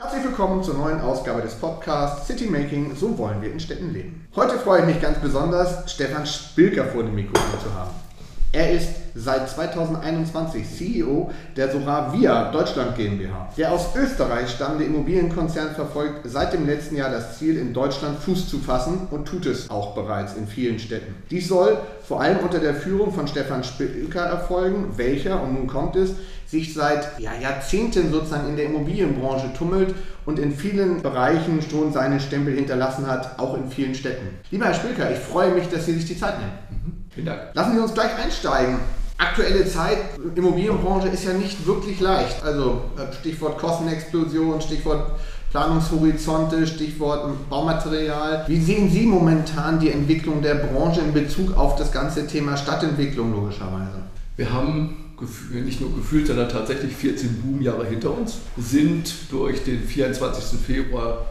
Herzlich willkommen zur neuen Ausgabe des Podcasts City Making, so wollen wir in Städten leben. Heute freue ich mich ganz besonders, Stefan Spilker vor dem Mikrofon zu haben. Er ist seit 2021 CEO der Soravia Deutschland GmbH. Der aus Österreich stammende Immobilienkonzern verfolgt seit dem letzten Jahr das Ziel, in Deutschland Fuß zu fassen und tut es auch bereits in vielen Städten. Dies soll vor allem unter der Führung von Stefan Spilker erfolgen, welcher, und nun kommt es, sich seit ja, Jahrzehnten sozusagen in der Immobilienbranche tummelt und in vielen Bereichen schon seinen Stempel hinterlassen hat, auch in vielen Städten. Lieber Herr Spilker, ich freue mich, dass Sie sich die Zeit nehmen. Vielen Dank. Lassen Sie uns gleich einsteigen. Aktuelle Zeit, Immobilienbranche ist ja nicht wirklich leicht. Also äh, Stichwort Kostenexplosion, Stichwort Planungshorizonte, Stichwort Baumaterial. Wie sehen Sie momentan die Entwicklung der Branche in Bezug auf das ganze Thema Stadtentwicklung logischerweise? Wir haben nicht nur gefühlt, sondern tatsächlich 14 Boomjahre hinter uns, sind durch den 24. Februar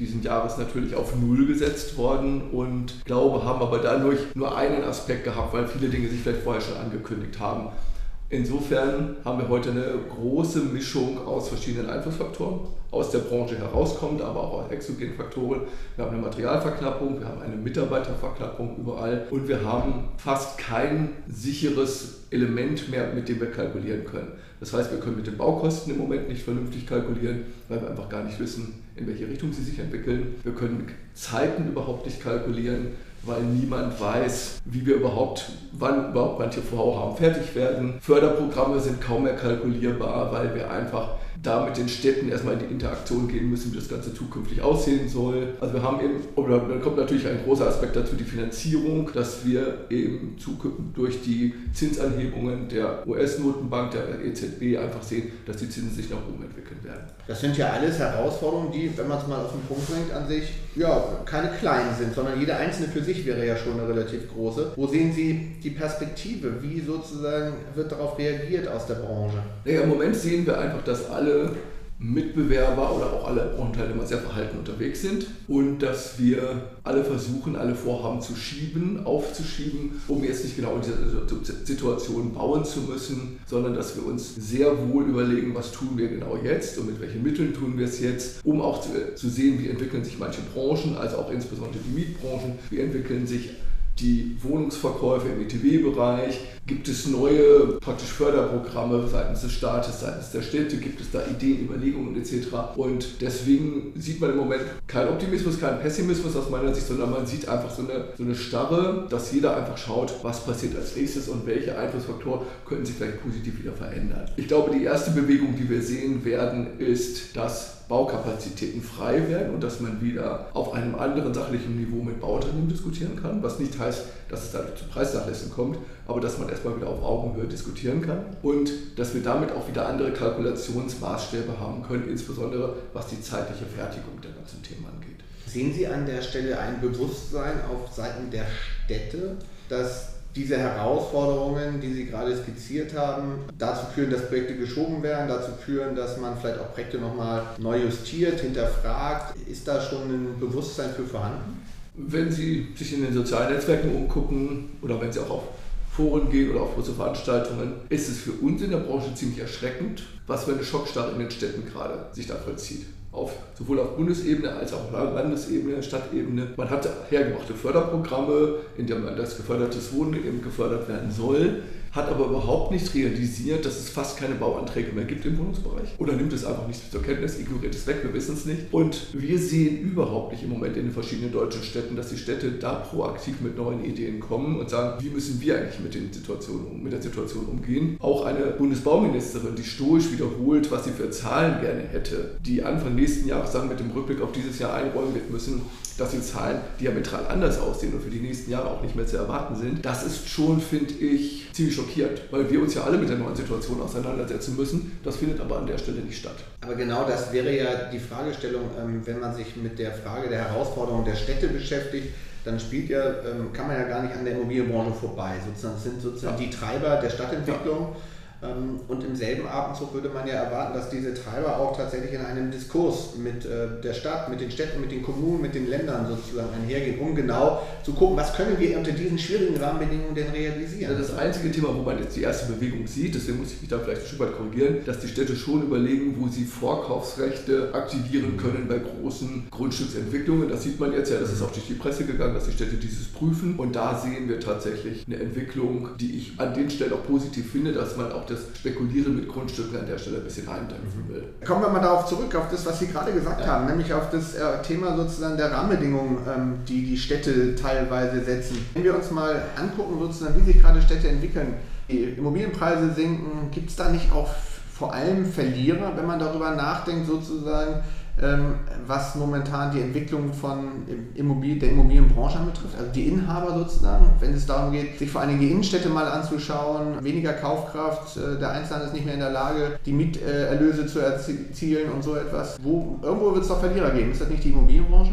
diesen Jahres natürlich auf Null gesetzt worden und glaube, haben aber dadurch nur einen Aspekt gehabt, weil viele Dinge sich vielleicht vorher schon angekündigt haben. Insofern haben wir heute eine große Mischung aus verschiedenen Einflussfaktoren, aus der Branche herauskommt, aber auch aus exogenen Faktoren. Wir haben eine Materialverknappung, wir haben eine Mitarbeiterverknappung überall und wir haben fast kein sicheres Element mehr, mit dem wir kalkulieren können. Das heißt, wir können mit den Baukosten im Moment nicht vernünftig kalkulieren, weil wir einfach gar nicht wissen, in welche Richtung sie sich entwickeln. Wir können Zeiten überhaupt nicht kalkulieren weil niemand weiß, wie wir überhaupt, wann überhaupt manche Vorhaben fertig werden. Förderprogramme sind kaum mehr kalkulierbar, weil wir einfach da mit den Städten erstmal in die Interaktion gehen müssen, wie das Ganze zukünftig aussehen soll. Also wir haben eben, oder dann kommt natürlich ein großer Aspekt dazu, die Finanzierung, dass wir eben zukünftig durch die Zinsanhebungen der US-Notenbank, der EZB einfach sehen, dass die Zinsen sich nach oben entwickeln werden. Das sind ja alles Herausforderungen, die, wenn man es mal auf den Punkt bringt, an sich ja, keine kleinen sind, sondern jede einzelne für sich wäre ja schon eine relativ große. Wo sehen Sie die Perspektive? Wie sozusagen wird darauf reagiert aus der Branche? Naja, Im Moment sehen wir einfach, dass alle Mitbewerber oder auch alle Branchenteilnehmer sehr verhalten unterwegs sind und dass wir alle versuchen, alle Vorhaben zu schieben, aufzuschieben, um jetzt nicht genau in dieser Situation bauen zu müssen, sondern dass wir uns sehr wohl überlegen, was tun wir genau jetzt und mit welchen Mitteln tun wir es jetzt, um auch zu, zu sehen, wie entwickeln sich manche Branchen, also auch insbesondere die Mietbranchen, wie entwickeln sich die Wohnungsverkäufe im ETW-Bereich? Gibt es neue praktisch Förderprogramme seitens des Staates, seitens der Städte? Gibt es da Ideen, Überlegungen etc.? Und deswegen sieht man im Moment keinen Optimismus, keinen Pessimismus aus meiner Sicht, sondern man sieht einfach so eine, so eine Starre, dass jeder einfach schaut, was passiert als nächstes und welche Einflussfaktoren könnten sich vielleicht positiv wieder verändern. Ich glaube, die erste Bewegung, die wir sehen werden, ist, dass Baukapazitäten frei werden und dass man wieder auf einem anderen sachlichen Niveau mit Bauunternehmen diskutieren kann, was nicht heißt, dass es dadurch zu Preisnachlässen kommt, aber dass man erstmal wieder auf Augenhöhe diskutieren kann und dass wir damit auch wieder andere Kalkulationsmaßstäbe haben können, insbesondere was die zeitliche Fertigung der ganzen Themen angeht. Sehen Sie an der Stelle ein Bewusstsein auf Seiten der Städte, dass diese Herausforderungen, die Sie gerade skizziert haben, dazu führen, dass Projekte geschoben werden, dazu führen, dass man vielleicht auch Projekte nochmal neu justiert, hinterfragt. Ist da schon ein Bewusstsein für vorhanden? Wenn Sie sich in den sozialen Netzwerken umgucken oder wenn Sie auch auf Foren gehen oder auf große Veranstaltungen, ist es für uns in der Branche ziemlich erschreckend, was für eine Schockstarre in den Städten gerade sich da vollzieht auf, sowohl auf Bundesebene als auch auf Landesebene, Stadtebene. Man hat hergebrachte Förderprogramme, in denen das gefördertes Wohnen eben gefördert werden soll hat aber überhaupt nicht realisiert, dass es fast keine Bauanträge mehr gibt im Wohnungsbereich. Oder nimmt es einfach nicht zur Kenntnis, ignoriert es weg, wir wissen es nicht. Und wir sehen überhaupt nicht im Moment in den verschiedenen deutschen Städten, dass die Städte da proaktiv mit neuen Ideen kommen und sagen, wie müssen wir eigentlich mit, den Situationen, mit der Situation umgehen. Auch eine Bundesbauministerin, die stoisch wiederholt, was sie für Zahlen gerne hätte, die Anfang nächsten Jahres dann mit dem Rückblick auf dieses Jahr einräumen wird müssen, dass die Zahlen diametral anders aussehen und für die nächsten Jahre auch nicht mehr zu erwarten sind. Das ist schon, finde ich, ziemlich schockierend, weil wir uns ja alle mit der neuen Situation auseinandersetzen müssen. Das findet aber an der Stelle nicht statt. Aber genau das wäre ja die Fragestellung, ähm, wenn man sich mit der Frage der Herausforderung der Städte beschäftigt, dann spielt ja, ähm, kann man ja gar nicht an der Immobilienbranche vorbei. Sozusagen, das sind sozusagen ja. die Treiber der Stadtentwicklung. Ja und im selben Abendzug würde man ja erwarten, dass diese Treiber auch tatsächlich in einem Diskurs mit äh, der Stadt, mit den Städten, mit den Kommunen, mit den Ländern sozusagen einhergehen, um genau zu gucken, was können wir unter diesen schwierigen Rahmenbedingungen denn realisieren. Das einzige Thema, wo man jetzt die erste Bewegung sieht, deswegen muss ich mich da vielleicht ein Stück weit korrigieren, dass die Städte schon überlegen, wo sie Vorkaufsrechte aktivieren können bei großen Grundstücksentwicklungen. Das sieht man jetzt ja, das ist auch durch die Presse gegangen, dass die Städte dieses prüfen. Und da sehen wir tatsächlich eine Entwicklung, die ich an den Stellen auch positiv finde, dass man auch das Spekulieren mit Grundstücken an der Stelle ein bisschen eindämpfen will. Kommen wir mal darauf zurück, auf das, was Sie gerade gesagt ja. haben, nämlich auf das äh, Thema sozusagen der Rahmenbedingungen, ähm, die die Städte teilweise setzen. Wenn wir uns mal angucken, sozusagen, wie sich gerade Städte entwickeln, die Immobilienpreise sinken, gibt es da nicht auch vor allem Verlierer, wenn man darüber nachdenkt, sozusagen, was momentan die Entwicklung von Immobilien, der Immobilienbranche betrifft, also die Inhaber sozusagen, wenn es darum geht, sich vor allem die Innenstädte mal anzuschauen, weniger Kaufkraft, äh, der Einzelne ist nicht mehr in der Lage, die Mieterlöse zu erzielen und so etwas. Wo, irgendwo wird es doch Verlierer geben, ist das nicht die Immobilienbranche?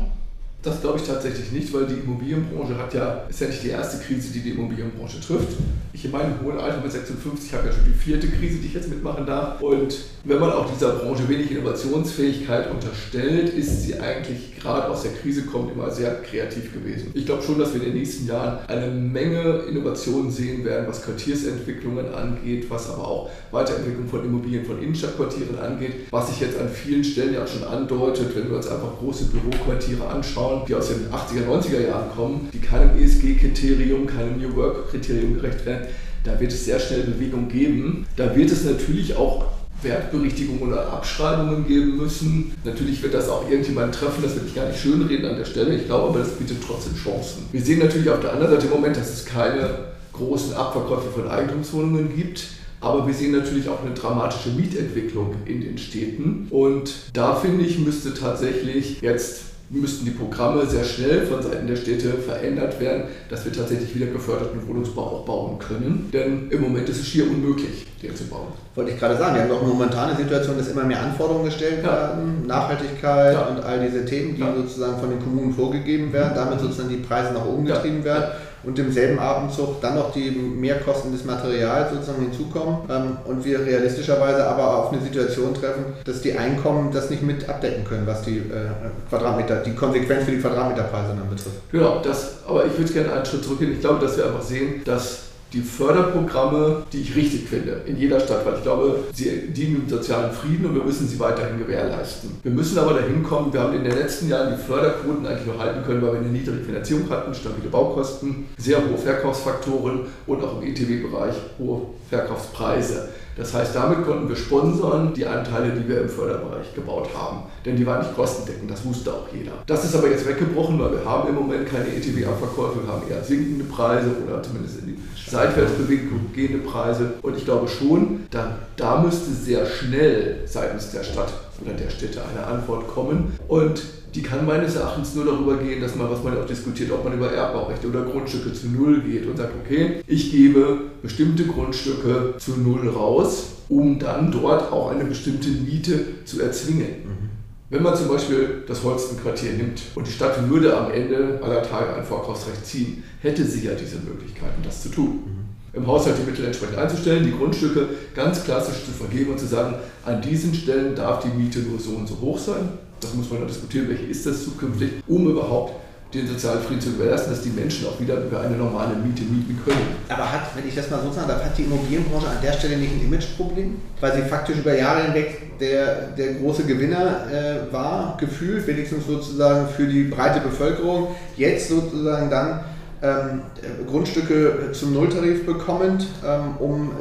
Das glaube ich tatsächlich nicht, weil die Immobilienbranche hat ja, ist ja nicht die erste Krise, die die Immobilienbranche trifft. Ich in meinem hohen Alter mit 56 habe ja schon die vierte Krise, die ich jetzt mitmachen darf. Und wenn man auch dieser Branche wenig Innovationsfähigkeit unterstellt, ist sie eigentlich gerade aus der Krise kommt immer sehr kreativ gewesen. Ich glaube schon, dass wir in den nächsten Jahren eine Menge Innovationen sehen werden, was Quartiersentwicklungen angeht, was aber auch Weiterentwicklung von Immobilien von Innenstadtquartieren angeht, was sich jetzt an vielen Stellen ja schon andeutet, wenn wir uns einfach große Büroquartiere anschauen, die aus den 80er, 90er Jahren kommen, die keinem ESG-Kriterium, keinem New Work-Kriterium gerecht werden. Da wird es sehr schnell Bewegung geben. Da wird es natürlich auch Wertberichtigungen oder Abschreibungen geben müssen. Natürlich wird das auch irgendjemand treffen, das will ich gar nicht schönreden an der Stelle. Ich glaube aber, das bietet trotzdem Chancen. Wir sehen natürlich auf der anderen Seite im Moment, dass es keine großen Abverkäufe von Eigentumswohnungen gibt. Aber wir sehen natürlich auch eine dramatische Mietentwicklung in den Städten. Und da finde ich, müsste tatsächlich jetzt müssten die Programme sehr schnell von Seiten der Städte verändert werden, dass wir tatsächlich wieder geförderten Wohnungsbau auch bauen können. Denn im Moment ist es schier unmöglich, den zu bauen. Wollte ich gerade sagen, wir haben doch momentan eine Situation, dass immer mehr Anforderungen gestellt ja. werden, Nachhaltigkeit ja. und all diese Themen, die ja. sozusagen von den Kommunen vorgegeben werden, damit sozusagen die Preise nach oben getrieben werden und im selben Abendzug dann noch die Mehrkosten des Materials sozusagen hinzukommen ähm, und wir realistischerweise aber auf eine Situation treffen, dass die Einkommen das nicht mit abdecken können, was die äh, Quadratmeter, die Konsequenz für die Quadratmeterpreise dann betrifft. Genau, das, aber ich würde gerne einen Schritt zurückgehen. Ich glaube, dass wir einfach sehen, dass die Förderprogramme, die ich richtig finde, in jeder Stadt, weil ich glaube, sie dienen dem sozialen Frieden und wir müssen sie weiterhin gewährleisten. Wir müssen aber dahin kommen, wir haben in den letzten Jahren die Förderquoten eigentlich nur halten können, weil wir eine niedrige Finanzierung hatten, stabile Baukosten, sehr hohe Verkaufsfaktoren und auch im ETW-Bereich hohe Verkaufspreise. Das heißt, damit konnten wir sponsern die Anteile, die wir im Förderbereich gebaut haben. Denn die waren nicht kostendeckend, das wusste auch jeder. Das ist aber jetzt weggebrochen, weil wir haben im Moment keine ETW-Abverkäufe, wir haben eher sinkende Preise oder zumindest in die seitwärts bewegend gehende Preise. Und ich glaube schon, da, da müsste sehr schnell seitens der Stadt oder der Städte eine Antwort kommen. Und die kann meines Erachtens nur darüber gehen, dass man, was man auch diskutiert, ob man über Erbbaurechte oder Grundstücke zu Null geht und sagt, okay, ich gebe bestimmte Grundstücke zu Null raus, um dann dort auch eine bestimmte Miete zu erzwingen. Mhm. Wenn man zum Beispiel das Holstenquartier nimmt und die Stadt würde am Ende aller Tage ein Vorkaufsrecht ziehen, hätte sie ja diese Möglichkeiten, das zu tun. Mhm im Haushalt die Mittel entsprechend einzustellen, die Grundstücke ganz klassisch zu vergeben und zu sagen, an diesen Stellen darf die Miete nur so und so hoch sein. Das muss man dann diskutieren, welche ist das zukünftig, um überhaupt den sozialen Frieden zu gewährleisten, dass die Menschen auch wieder über eine normale Miete mieten können. Aber hat, wenn ich das mal so sage, hat die Immobilienbranche an der Stelle nicht ein Imageproblem? Weil sie faktisch über Jahre hinweg der, der große Gewinner äh, war, gefühlt, wenigstens sozusagen für die breite Bevölkerung, jetzt sozusagen dann ähm, Grundstücke zum Nulltarif bekommend, ähm, um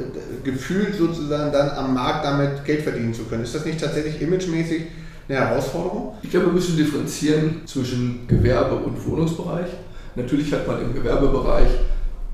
gefühlt sozusagen dann am Markt damit Geld verdienen zu können. Ist das nicht tatsächlich imagemäßig eine Herausforderung? Ich glaube, wir müssen differenzieren zwischen Gewerbe- und Wohnungsbereich. Natürlich hat man im Gewerbebereich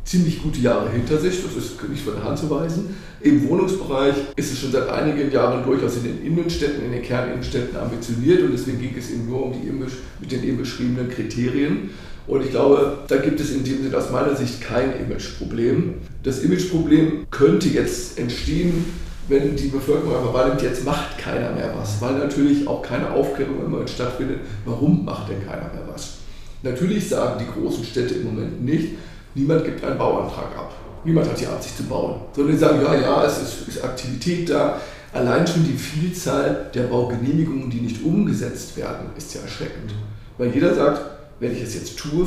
ziemlich gute Jahre hinter sich, das ist nicht von der Hand zu weisen. Im Wohnungsbereich ist es schon seit einigen Jahren durchaus in den Innenstädten, in den Kerninnenstädten ambitioniert und deswegen ging es eben nur um die mit den eben beschriebenen Kriterien. Und ich glaube, da gibt es in dem Sinne aus meiner Sicht kein Imageproblem. Das Imageproblem könnte jetzt entstehen, wenn die Bevölkerung einfach wahrnimmt, jetzt macht keiner mehr was, weil natürlich auch keine Aufklärung immer stattfindet, warum macht denn keiner mehr was. Natürlich sagen die großen Städte im Moment nicht, niemand gibt einen Bauantrag ab. Niemand hat die Absicht zu bauen. Sondern die sagen, ja, ja, es ist, ist Aktivität da. Allein schon die Vielzahl der Baugenehmigungen, die nicht umgesetzt werden, ist ja erschreckend. Weil jeder sagt, wenn ich es jetzt tue,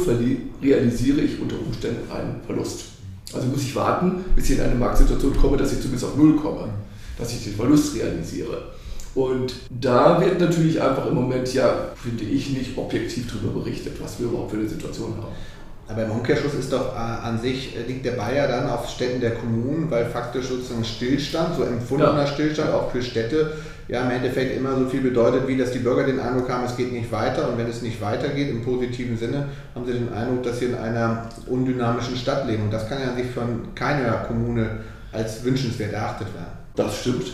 realisiere ich unter Umständen einen Verlust. Also muss ich warten, bis ich in eine Marktsituation komme, dass ich zumindest auf Null komme, dass ich den Verlust realisiere. Und da wird natürlich einfach im Moment, ja, finde ich, nicht objektiv darüber berichtet, was wir überhaupt für eine Situation haben. Aber im Umkehrschluss ist doch äh, an sich, äh, liegt der Ball ja dann auf Städten der Kommunen, weil faktisch sozusagen Stillstand, so empfundener ja. Stillstand auch für Städte, ja im Endeffekt immer so viel bedeutet, wie dass die Bürger den Eindruck haben, es geht nicht weiter. Und wenn es nicht weitergeht, im positiven Sinne, haben sie den Eindruck, dass sie in einer undynamischen Stadt leben. Und das kann ja an sich von keiner Kommune als wünschenswert erachtet werden. Das stimmt,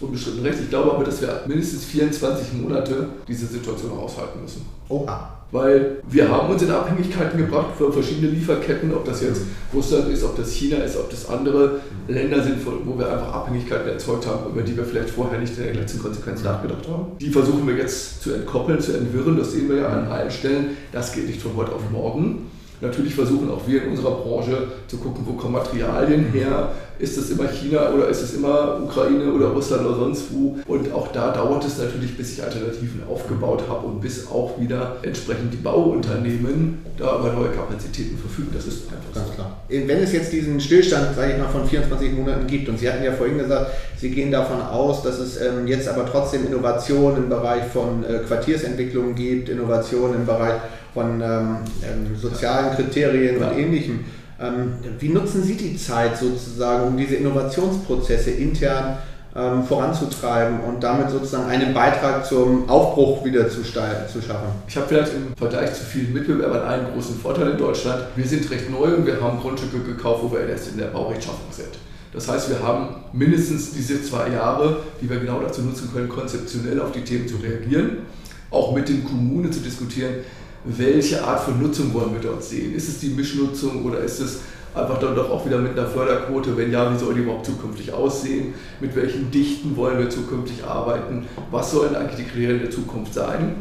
unbestritten recht. Ich glaube aber, dass wir mindestens 24 Monate diese Situation aushalten müssen. Oha weil wir haben uns in Abhängigkeiten gebracht für verschiedene Lieferketten, ob das jetzt Russland ist, ob das China ist, ob das andere Länder sind, wo wir einfach Abhängigkeiten erzeugt haben, über die wir vielleicht vorher nicht in der letzten Konsequenz nachgedacht haben. Die versuchen wir jetzt zu entkoppeln, zu entwirren, das sehen wir ja an allen Stellen. Das geht nicht von heute auf morgen. Natürlich versuchen auch wir in unserer Branche zu gucken, wo kommen Materialien her, ist es immer China oder ist es immer Ukraine oder Russland oder sonst wo. Und auch da dauert es natürlich, bis ich Alternativen aufgebaut habe und bis auch wieder entsprechend die Bauunternehmen da über neue Kapazitäten verfügen. Das ist einfach Ganz so. klar. Wenn es jetzt diesen Stillstand, sage ich mal, von 24 Monaten gibt und Sie hatten ja vorhin gesagt, Sie gehen davon aus, dass es ähm, jetzt aber trotzdem Innovationen im Bereich von äh, Quartiersentwicklung gibt, Innovationen im Bereich von ähm, ähm sozialen Kriterien ja. und ähnlichem. Ähm, wie nutzen Sie die Zeit sozusagen, um diese Innovationsprozesse intern ähm, voranzutreiben und damit sozusagen einen Beitrag zum Aufbruch wieder zu, zu schaffen? Ich habe vielleicht im Vergleich zu vielen Mitbewerbern einen großen Vorteil in Deutschland. Wir sind recht neu und wir haben Grundstücke gekauft, wo wir erst in der Baurechtschaffung sind. Das heißt, wir haben mindestens diese zwei Jahre, die wir genau dazu nutzen können, konzeptionell auf die Themen zu reagieren, auch mit den Kommunen zu diskutieren, welche Art von Nutzung wollen wir dort sehen? Ist es die Mischnutzung oder ist es einfach dann doch auch wieder mit einer Förderquote? Wenn ja, wie soll die überhaupt zukünftig aussehen? Mit welchen Dichten wollen wir zukünftig arbeiten? Was sollen eigentlich die Kriterien der Zukunft sein?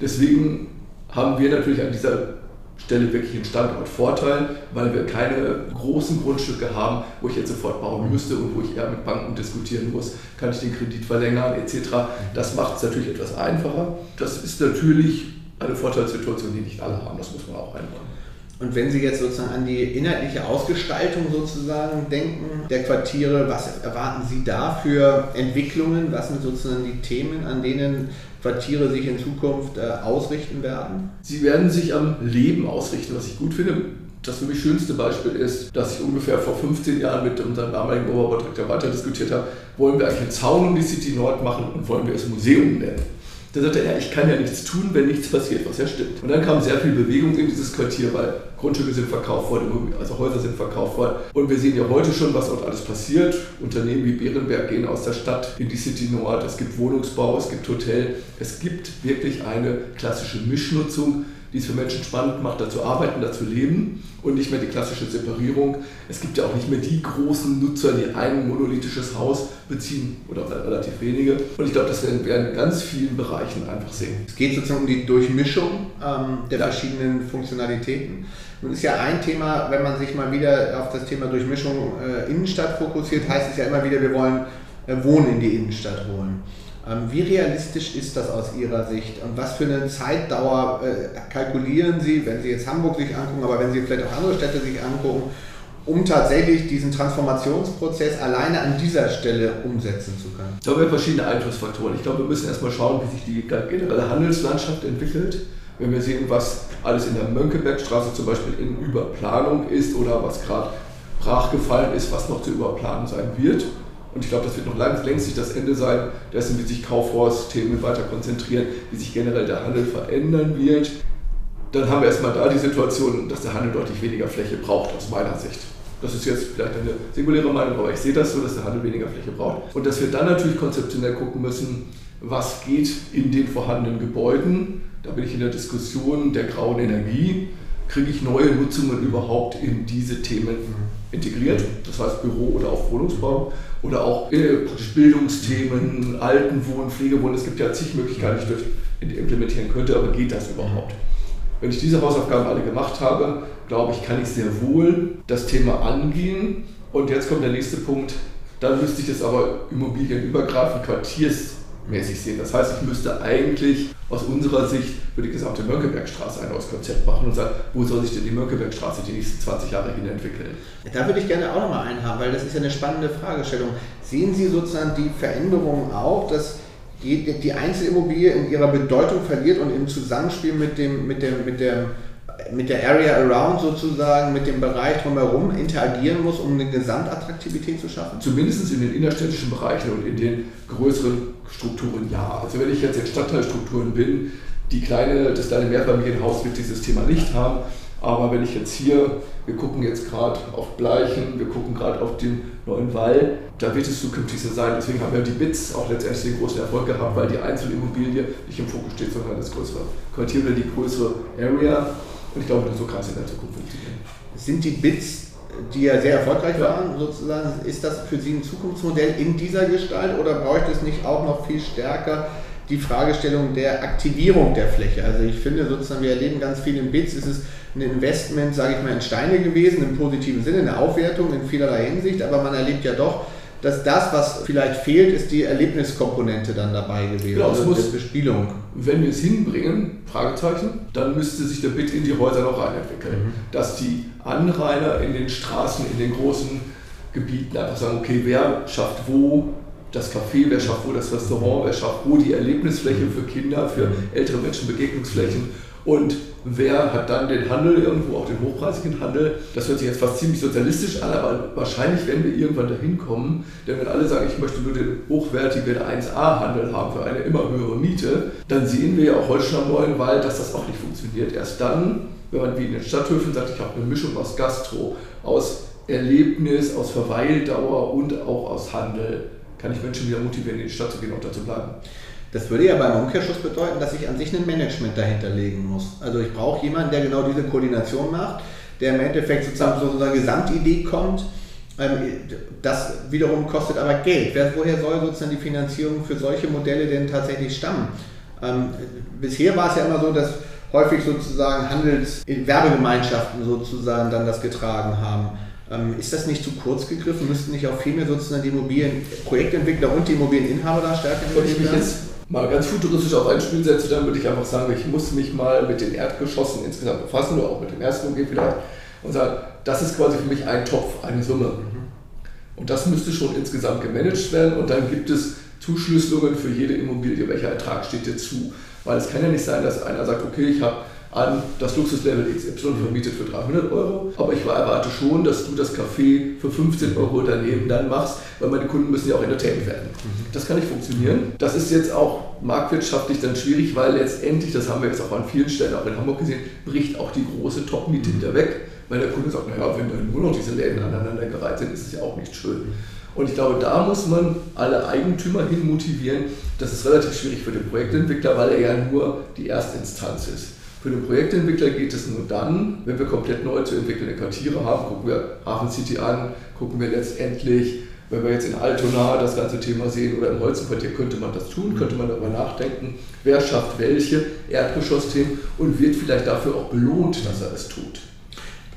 Deswegen haben wir natürlich an dieser Stelle wirklich einen Standortvorteil, weil wir keine großen Grundstücke haben, wo ich jetzt sofort bauen müsste und wo ich eher mit Banken diskutieren muss, kann ich den Kredit verlängern etc. Das macht es natürlich etwas einfacher. Das ist natürlich eine Vorteilssituation, die nicht alle haben, das muss man auch einbauen. Und wenn Sie jetzt sozusagen an die inhaltliche Ausgestaltung sozusagen denken der Quartiere, was erwarten Sie da für Entwicklungen? Was sind sozusagen die Themen, an denen Quartiere sich in Zukunft äh, ausrichten werden? Sie werden sich am Leben ausrichten, was ich gut finde. Das für mich schönste Beispiel ist, dass ich ungefähr vor 15 Jahren mit unserem damaligen Oberbaudirektor weiter diskutiert habe, wollen wir eigentlich einen Zaun um die City Nord machen und wollen wir es Museum nennen. Da sagte er, ich kann ja nichts tun, wenn nichts passiert, was ja stimmt. Und dann kam sehr viel Bewegung in dieses Quartier, weil Grundstücke sind verkauft worden, also Häuser sind verkauft worden. Und wir sehen ja heute schon, was dort alles passiert. Unternehmen wie Bärenberg gehen aus der Stadt in die City Nord. Es gibt Wohnungsbau, es gibt Hotel. Es gibt wirklich eine klassische Mischnutzung die es für Menschen spannend macht, da zu arbeiten, da zu leben und nicht mehr die klassische Separierung. Es gibt ja auch nicht mehr die großen Nutzer, die ein monolithisches Haus beziehen oder relativ wenige. Und ich glaube, das werden wir in ganz vielen Bereichen einfach sehen. Es geht sozusagen um die Durchmischung ähm, der ja. verschiedenen Funktionalitäten. Nun ist ja ein Thema, wenn man sich mal wieder auf das Thema Durchmischung äh, Innenstadt fokussiert, heißt es ja immer wieder, wir wollen äh, Wohnen in die Innenstadt holen. Ähm, wie realistisch ist das aus Ihrer Sicht und was für eine Zeitdauer äh, kalkulieren Sie, wenn Sie jetzt Hamburg sich angucken, aber wenn Sie vielleicht auch andere Städte sich angucken, um tatsächlich diesen Transformationsprozess alleine an dieser Stelle umsetzen zu können? Da haben wir verschiedene Einflussfaktoren. Ich glaube, wir müssen erstmal schauen, wie sich die generelle Handelslandschaft entwickelt. Wenn wir sehen, was alles in der Mönckebergstraße zum Beispiel in Überplanung ist oder was gerade brachgefallen ist, was noch zu überplanen sein wird und ich glaube, das wird noch längst nicht das Ende sein, dessen, wie sich Kaufhaus-Themen weiter konzentrieren, wie sich generell der Handel verändern wird. dann haben wir erstmal da die Situation, dass der Handel deutlich weniger Fläche braucht, aus meiner Sicht. Das ist jetzt vielleicht eine singuläre Meinung, aber ich sehe das so, dass der Handel weniger Fläche braucht. Und dass wir dann natürlich konzeptionell gucken müssen, was geht in den vorhandenen Gebäuden. Da bin ich in der Diskussion der grauen Energie. Kriege ich neue Nutzungen überhaupt in diese Themen integriert? Das heißt Büro oder auch Wohnungsbau oder auch äh, Bildungsthemen, Altenwohnen, Pflegewohnen. Es gibt ja zig Möglichkeiten, die ich implementieren könnte, aber geht das überhaupt? Wenn ich diese Hausaufgaben alle gemacht habe, glaube ich, kann ich sehr wohl das Thema angehen. Und jetzt kommt der nächste Punkt. Dann müsste ich das aber immobilienübergreifend, quartiersmäßig sehen. Das heißt, ich müsste eigentlich aus unserer Sicht für die gesamte Mönckebergstraße ein neues Konzept machen und sagen, wo soll sich denn die Mönckebergstraße die nächsten 20 Jahre hin entwickeln? Da würde ich gerne auch nochmal einhaben, weil das ist ja eine spannende Fragestellung. Sehen Sie sozusagen die Veränderungen auch, dass die, die Einzelimmobilie in ihrer Bedeutung verliert und im Zusammenspiel mit dem, mit dem, mit der mit der Area Around sozusagen, mit dem Bereich drumherum interagieren muss, um eine Gesamtattraktivität zu schaffen? Zumindest in den innerstädtischen Bereichen und in den größeren Strukturen ja. Also wenn ich jetzt in Stadtteilstrukturen bin, die kleine, das kleine Mehrfamilienhaus wird dieses Thema nicht haben. Aber wenn ich jetzt hier, wir gucken jetzt gerade auf Bleichen, wir gucken gerade auf den neuen Wall, da wird es zukünftig so sein. Deswegen haben wir die BITS auch letztendlich den großen Erfolg gehabt, weil die Einzelimmobilie nicht im Fokus steht, sondern das größere Quartier oder die größere Area. Und ich glaube, so kann es in der Zukunft funktionieren. Sind die Bits, die ja sehr erfolgreich waren, sozusagen, ist das für Sie ein Zukunftsmodell in dieser Gestalt oder bräuchte es nicht auch noch viel stärker die Fragestellung der Aktivierung der Fläche? Also ich finde sozusagen, wir erleben ganz viel in Bits, es ist ein Investment, sage ich mal, in Steine gewesen, im positiven Sinne, eine Aufwertung in vielerlei Hinsicht, aber man erlebt ja doch, dass das, was vielleicht fehlt, ist die Erlebniskomponente dann dabei gewesen, genau, also muss, Bespielung. Wenn wir es hinbringen, Fragezeichen, dann müsste sich der Bit in die Häuser noch reinentwickeln. Mhm. Dass die Anrainer in den Straßen, in den großen Gebieten einfach sagen, okay, wer schafft wo das Café, wer schafft wo das Restaurant, wer schafft wo die Erlebnisfläche für Kinder, für mhm. ältere Menschen, Begegnungsflächen und wer hat dann den Handel irgendwo, auch den hochpreisigen Handel. Das hört sich jetzt fast ziemlich sozialistisch an, aber wahrscheinlich werden wir irgendwann dahin kommen, denn wenn alle sagen, ich möchte nur den hochwertigen 1A-Handel haben für eine immer höhere Miete, dann sehen wir ja auch heute schon am Neuen Wald, dass das auch nicht funktioniert. Erst dann, wenn man wie in den Stadthöfen sagt, ich habe eine Mischung aus Gastro, aus Erlebnis, aus Verweildauer und auch aus Handel, kann ich Menschen wieder motivieren, in die Stadt zu gehen und da zu bleiben. Das würde ja beim Umkehrschluss bedeuten, dass ich an sich ein Management dahinter legen muss. Also ich brauche jemanden, der genau diese Koordination macht, der im Endeffekt sozusagen so eine Gesamtidee kommt. Ähm, das wiederum kostet aber Geld. Woher soll sozusagen die Finanzierung für solche Modelle denn tatsächlich stammen? Ähm, bisher war es ja immer so, dass häufig sozusagen Handels-, Werbegemeinschaften sozusagen dann das getragen haben. Ähm, ist das nicht zu kurz gegriffen? Müssten nicht auch viel mehr sozusagen die Immobilienprojektentwickler und die Immobilieninhaber da stärker involviert werden? mal ganz futuristisch auf ein Spiel setze, dann würde ich einfach sagen, ich muss mich mal mit den Erdgeschossen insgesamt befassen oder auch mit dem ersten OG vielleicht und sagen, das ist quasi für mich ein Topf, eine Summe. Mhm. Und das müsste schon insgesamt gemanagt werden und dann gibt es Zuschlüsselungen für jede Immobilie, welcher Ertrag steht dir zu. Weil es kann ja nicht sein, dass einer sagt, okay, ich habe an das Luxuslevel XY vermietet für 300 Euro. Aber ich erwarte schon, dass du das Café für 15 Euro daneben dann machst, weil meine Kunden müssen ja auch entertained werden. Mhm. Das kann nicht funktionieren. Das ist jetzt auch marktwirtschaftlich dann schwierig, weil letztendlich, das haben wir jetzt auch an vielen Stellen, auch in Hamburg gesehen, bricht auch die große Top-Miete wieder weg. Weil der Kunde sagt, naja, wenn dann nur noch diese Läden aneinandergereiht sind, ist es ja auch nicht schön. Und ich glaube, da muss man alle Eigentümer hin motivieren. Das ist relativ schwierig für den Projektentwickler, weil er ja nur die Erstinstanz ist. Für den Projektentwickler geht es nur dann, wenn wir komplett neu zu entwickelnde Quartiere haben. Gucken wir Hafen City an, gucken wir letztendlich, wenn wir jetzt in Altona das ganze Thema sehen oder im Holzenquartier, könnte man das tun, könnte man darüber nachdenken, wer schafft welche Erdgeschossthemen und wird vielleicht dafür auch belohnt, dass er es tut.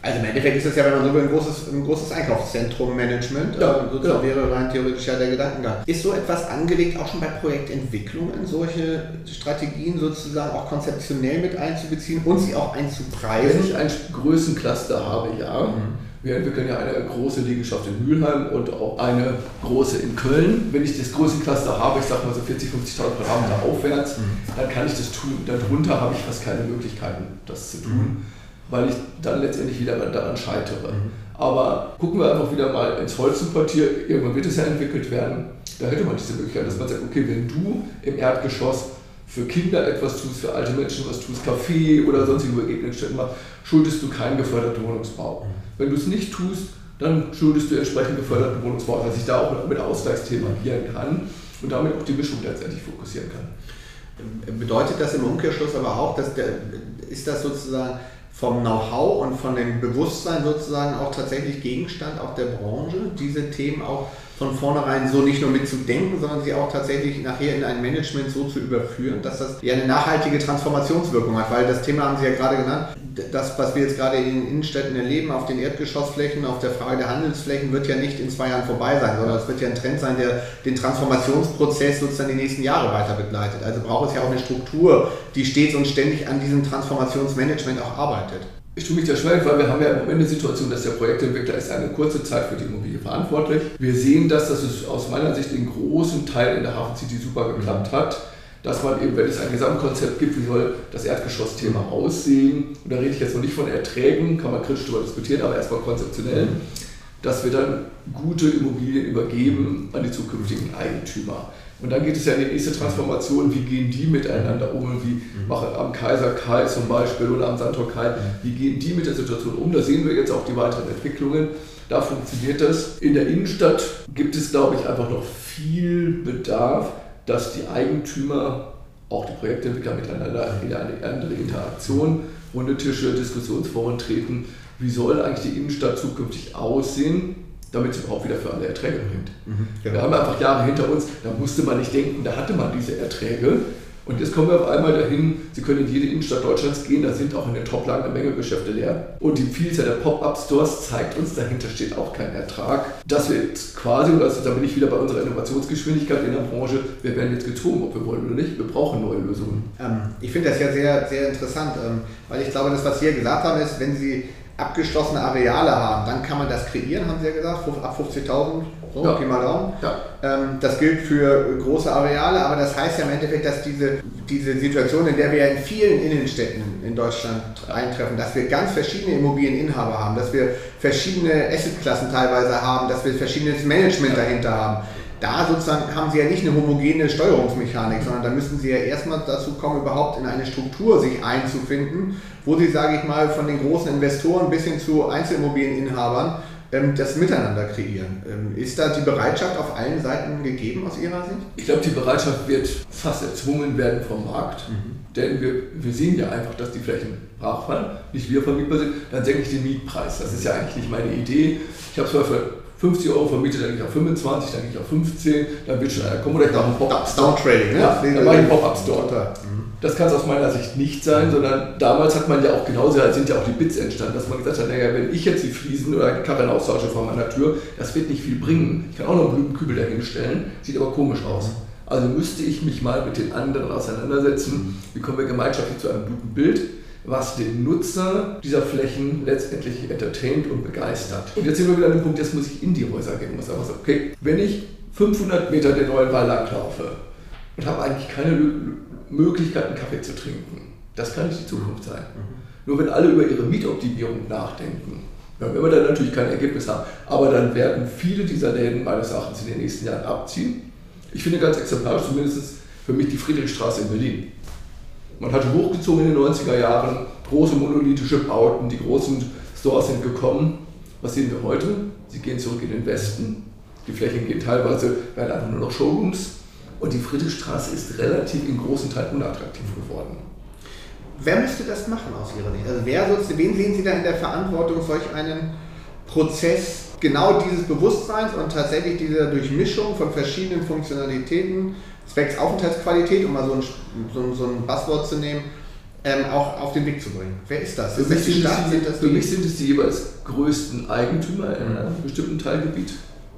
Also im Endeffekt ist das ja, wenn man so will, ein großes, ein großes Einkaufszentrum-Management. Ja, äh, genau. wäre rein theoretisch ja der Gedankengang. Ist so etwas angelegt, auch schon bei Projektentwicklungen, solche Strategien sozusagen auch konzeptionell mit einzubeziehen und sie auch einzupreisen? Wenn ich ein Größencluster habe, ja. Mhm. Wir entwickeln ja eine große Liegenschaft in Mülheim und auch eine große in Köln. Wenn ich das Größencluster habe, ich sage mal so 40.000, 50.000 Quadratmeter aufwärts, mhm. dann kann ich das tun. Darunter habe ich fast keine Möglichkeiten, das zu tun. Mhm weil ich dann letztendlich wieder daran scheitere. Mhm. Aber gucken wir einfach wieder mal ins Holzenquartier, irgendwann wird es ja entwickelt werden. Da hätte man diese Möglichkeit, dass man sagt, okay, wenn du im Erdgeschoss für Kinder etwas tust, für alte Menschen was tust, Café oder sonstige Begegnungsstätten machst, schuldest du keinen geförderten Wohnungsbau. Wenn du es nicht tust, dann schuldest du entsprechend geförderten Wohnungsbau, dass ich da auch mit Ausgleichsthemen agieren kann und damit auch die Mischung letztendlich fokussieren kann. Bedeutet das im Umkehrschluss aber auch, dass der, ist das sozusagen vom Know-how und von dem Bewusstsein sozusagen auch tatsächlich Gegenstand auch der Branche, diese Themen auch von vornherein so nicht nur mitzudenken, sondern sie auch tatsächlich nachher in ein Management so zu überführen, dass das ja eine nachhaltige Transformationswirkung hat, weil das Thema haben Sie ja gerade genannt, das, was wir jetzt gerade in den Innenstädten erleben, auf den Erdgeschossflächen, auf der Frage der Handelsflächen, wird ja nicht in zwei Jahren vorbei sein, sondern es wird ja ein Trend sein, der den Transformationsprozess sozusagen die nächsten Jahre weiter begleitet. Also braucht es ja auch eine Struktur, die stets und ständig an diesem Transformationsmanagement auch arbeitet. Ich tue mich da schwer, weil wir haben ja im Moment eine Situation, dass der Projektentwickler ist eine kurze Zeit für die Immobilie verantwortlich. Wir sehen das, dass es aus meiner Sicht in großen Teilen in der Hafen City super geklappt hat. Dass man eben, wenn es ein Gesamtkonzept gibt, wie soll das Erdgeschossthema aussehen, und da rede ich jetzt noch nicht von Erträgen, kann man kritisch darüber diskutieren, aber erstmal konzeptionell, dass wir dann gute Immobilien übergeben an die zukünftigen Eigentümer. Und dann geht es ja in die nächste Transformation, wie gehen die miteinander um, wie mhm. machen am Kaiser Kai zum Beispiel oder am Sandtor Kai, mhm. wie gehen die mit der Situation um. Da sehen wir jetzt auch die weiteren Entwicklungen. Da funktioniert das. In der Innenstadt gibt es, glaube ich, einfach noch viel Bedarf, dass die Eigentümer, auch die Projektentwickler miteinander in eine andere Interaktion, runde Tische, Diskussionsforen treten. Wie soll eigentlich die Innenstadt zukünftig aussehen? damit es überhaupt wieder für alle Erträge bringt. Mhm, genau. Wir haben einfach Jahre hinter uns, da musste man nicht denken, da hatte man diese Erträge. Und jetzt kommen wir auf einmal dahin, Sie können in jede Innenstadt Deutschlands gehen, da sind auch in den Top-Lagen eine Menge Geschäfte leer. Und die Vielzahl der Pop-Up-Stores zeigt uns, dahinter steht auch kein Ertrag. Das wird quasi, und da bin ich wieder bei unserer Innovationsgeschwindigkeit in der Branche, wir werden jetzt gezwungen, ob wir wollen oder nicht, wir brauchen neue Lösungen. Ähm, ich finde das ja sehr, sehr interessant, ähm, weil ich glaube, das, was Sie hier gesagt haben, ist, wenn Sie abgeschlossene Areale haben, dann kann man das kreieren, haben Sie ja gesagt, ab 50.000, so, ja. Mal Daumen. Ja. Ähm, das gilt für große Areale, aber das heißt ja im Endeffekt, dass diese, diese Situation, in der wir ja in vielen Innenstädten in Deutschland eintreffen, dass wir ganz verschiedene Immobilieninhaber haben, dass wir verschiedene Assetklassen teilweise haben, dass wir verschiedenes Management dahinter haben da sozusagen haben Sie ja nicht eine homogene Steuerungsmechanik, sondern da müssen Sie ja erstmal dazu kommen, überhaupt in eine Struktur sich einzufinden, wo Sie, sage ich mal, von den großen Investoren bis hin zu Einzelimmobilieninhabern ähm, das Miteinander kreieren. Ähm, ist da die Bereitschaft auf allen Seiten gegeben aus Ihrer Sicht? Ich glaube, die Bereitschaft wird fast erzwungen werden vom Markt. Mhm. Denn wir, wir sehen ja einfach, dass die Flächen brach fallen, nicht wir vermietbar sind, dann senke ich den Mietpreis. Das ist ja eigentlich nicht meine Idee. Ich habe zwar für 50 Euro vermietet, dann gehe ich auf 25, dann gehe ich auf 15, dann wird schon einer kommen oder ich mache einen Pop-Up-Store. Downtrading, ne? Ja, dann mache ich einen Pop-Up-Store. Das kann es aus meiner Sicht nicht sein, sondern damals hat man ja auch genauso, da sind ja auch die Bits entstanden, dass man gesagt hat, naja, wenn ich jetzt die Fliesen oder Karren austausche vor meiner Tür, das wird nicht viel bringen. Ich kann auch noch einen Blumenkübel dahinstellen, sieht aber komisch aus. Also müsste ich mich mal mit den anderen auseinandersetzen, wie kommen wir gemeinschaftlich zu einem guten Bild was den Nutzer dieser Flächen letztendlich entertaint und begeistert. Und jetzt sind wir wieder an dem Punkt, jetzt muss ich in die Häuser gehen, muss einfach sagen, okay, wenn ich 500 Meter den neuen Wall laufe und habe eigentlich keine Möglichkeit, einen Kaffee zu trinken, das kann nicht die Zukunft sein. Mhm. Nur wenn alle über ihre Mietoptimierung nachdenken, dann werden wir dann natürlich kein Ergebnis haben. Aber dann werden viele dieser Läden meines Erachtens in den nächsten Jahren abziehen. Ich finde ganz exemplarisch zumindest für mich die Friedrichstraße in Berlin. Man hatte hochgezogen in den 90er Jahren, große monolithische Bauten, die großen Stores sind gekommen. Was sehen wir heute? Sie gehen zurück in den Westen. Die Flächen gehen teilweise, werden einfach nur noch Showrooms. Und die Friedrichstraße ist relativ in großen Teilen unattraktiv geworden. Wer müsste das machen aus Ihrer Sicht? Also wer soll, wen sehen Sie da in der Verantwortung, solch einen Prozess genau dieses Bewusstseins und tatsächlich dieser Durchmischung von verschiedenen Funktionalitäten zwecks Aufenthaltsqualität, um mal so ein, so, so ein Buzzword zu nehmen, ähm, auch auf den Weg zu bringen. Wer ist das? Für, mich, sind, Stadt, die, sind für mich sind es die jeweils größten Eigentümer in einem bestimmten Teilgebiet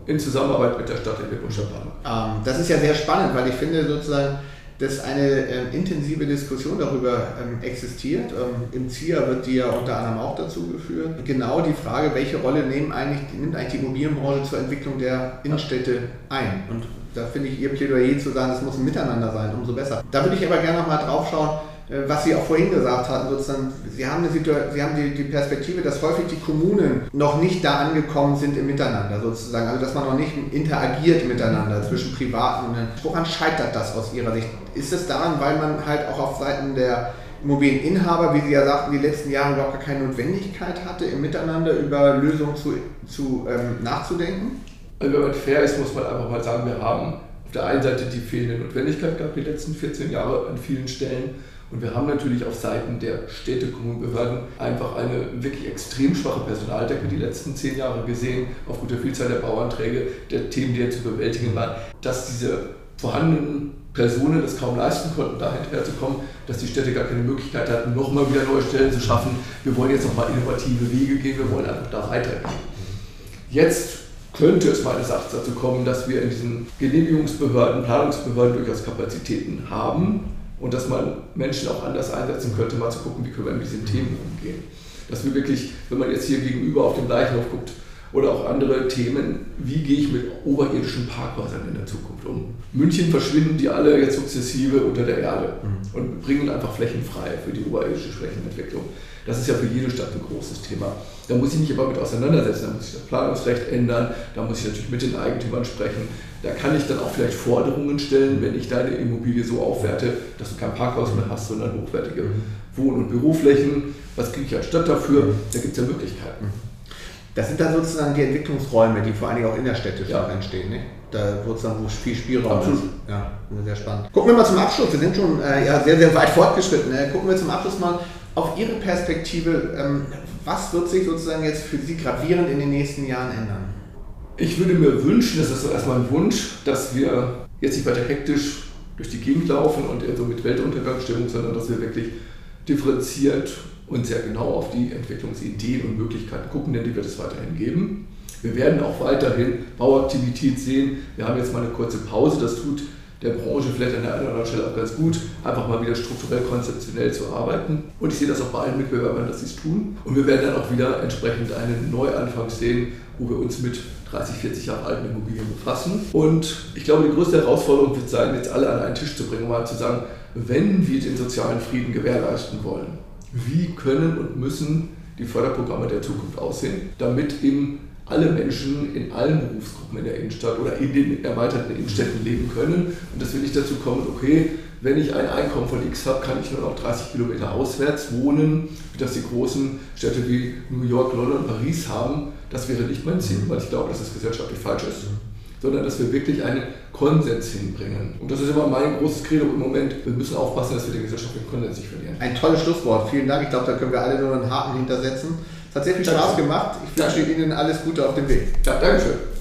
in Zusammenarbeit mit der Stadtentwicklung Stadtplanung. Ähm, das ist ja sehr spannend, weil ich finde sozusagen, dass eine ähm, intensive Diskussion darüber ähm, existiert. Ähm, Im ZIA wird die ja unter anderem auch dazu geführt. Genau die Frage, welche Rolle nehmen eigentlich, nimmt eigentlich die Immobilienbranche zur Entwicklung der Innenstädte ein? Und da finde ich Ihr Plädoyer zu sagen, es muss ein Miteinander sein, umso besser. Da würde ich aber gerne nochmal drauf schauen, äh, was Sie auch vorhin gesagt hatten, sozusagen, Sie haben, Sie haben die, die Perspektive, dass häufig die Kommunen noch nicht da angekommen sind im Miteinander sozusagen, also dass man noch nicht interagiert miteinander zwischen Privaten und Woran scheitert das aus Ihrer Sicht? Ist es daran, weil man halt auch auf Seiten der Immobilieninhaber, wie Sie ja sagten, die letzten Jahre überhaupt keine Notwendigkeit hatte, im Miteinander über Lösungen zu, zu ähm, nachzudenken? Also wenn man fair ist, muss man einfach mal sagen, wir haben auf der einen Seite die fehlende Notwendigkeit gehabt, die letzten 14 Jahre an vielen Stellen. Und wir haben natürlich auf Seiten der Städte, Kommunen, Behörden einfach eine wirklich extrem schwache Personaldecke die letzten zehn Jahre gesehen, aufgrund der Vielzahl der Bauanträge, der Themen, die jetzt zu bewältigen waren, dass diese vorhandenen Personen das kaum leisten konnten, da hinterherzukommen, dass die Städte gar keine Möglichkeit hatten, nochmal wieder neue Stellen zu schaffen. Wir wollen jetzt nochmal innovative Wege gehen, wir wollen einfach da weitergehen. Jetzt könnte es meines Erachtens dazu kommen, dass wir in diesen Genehmigungsbehörden, Planungsbehörden durchaus Kapazitäten haben und dass man Menschen auch anders einsetzen könnte, mal zu gucken, wie können wir mit diesen Themen umgehen. Dass wir wirklich, wenn man jetzt hier gegenüber auf den Leichenhof guckt, oder auch andere Themen, wie gehe ich mit oberirdischen Parkhäusern in der Zukunft um. München verschwinden die alle jetzt sukzessive unter der Erde mhm. und bringen einfach Flächen frei für die oberirdische Flächenentwicklung. Das ist ja für jede Stadt ein großes Thema. Da muss ich mich aber mit auseinandersetzen, da muss ich das Planungsrecht ändern, da muss ich natürlich mit den Eigentümern sprechen. Da kann ich dann auch vielleicht Forderungen stellen, wenn ich deine Immobilie so aufwerte, dass du kein Parkhaus mehr hast, sondern hochwertige mhm. Wohn- und Büroflächen. Was kriege ich als Stadt dafür? Mhm. Da gibt es ja Möglichkeiten. Das sind dann sozusagen die Entwicklungsräume, die vor allen Dingen auch innerstädtisch ja. entstehen. Ne? Da wird es dann wo viel Spielraum Absolut. ist. Ja, sehr spannend. Gucken wir mal zum Abschluss. Wir sind schon äh, ja, sehr, sehr weit fortgeschritten. Ne? Gucken wir zum Abschluss mal auf Ihre Perspektive. Ähm, was wird sich sozusagen jetzt für Sie gravierend in den nächsten Jahren ändern? Ich würde mir wünschen, das ist erstmal ein Wunsch, dass wir jetzt nicht weiter hektisch durch die Gegend laufen und so mit Weltuntergangsstimmung, sondern dass wir wirklich differenziert und sehr genau auf die Entwicklungsideen und Möglichkeiten gucken, denn die wird es weiterhin geben. Wir werden auch weiterhin Bauaktivität sehen. Wir haben jetzt mal eine kurze Pause, das tut der Branche vielleicht an der einen oder anderen Stelle auch ganz gut, einfach mal wieder strukturell, konzeptionell zu arbeiten. Und ich sehe das auch bei allen Mitbewerbern, dass sie es tun. Und wir werden dann auch wieder entsprechend einen Neuanfang sehen, wo wir uns mit 30, 40 Jahre alten Immobilien befassen. Und ich glaube, die größte Herausforderung wird sein, jetzt alle an einen Tisch zu bringen, mal zu sagen, wenn wir den sozialen Frieden gewährleisten wollen, wie können und müssen die Förderprogramme der Zukunft aussehen, damit eben alle Menschen in allen Berufsgruppen in der Innenstadt oder in den erweiterten Innenstädten leben können und dass wir nicht dazu kommen, okay, wenn ich ein Einkommen von X habe, kann ich nur noch 30 Kilometer auswärts wohnen, wie das die großen Städte wie New York, London, Paris haben. Das wäre nicht mein Ziel, weil ich glaube, dass es gesellschaftlich falsch ist sondern dass wir wirklich einen Konsens hinbringen. Und das ist immer mein großes Credo im Moment. Wir müssen aufpassen, dass wir den gesellschaftlichen Konsens nicht verlieren. Ein tolles Schlusswort. Vielen Dank. Ich glaube, da können wir alle nur einen Haken hintersetzen. Es hat sehr viel Spaß gemacht. Ich wünsche Ihnen alles Gute auf dem Weg. Ja, Dankeschön.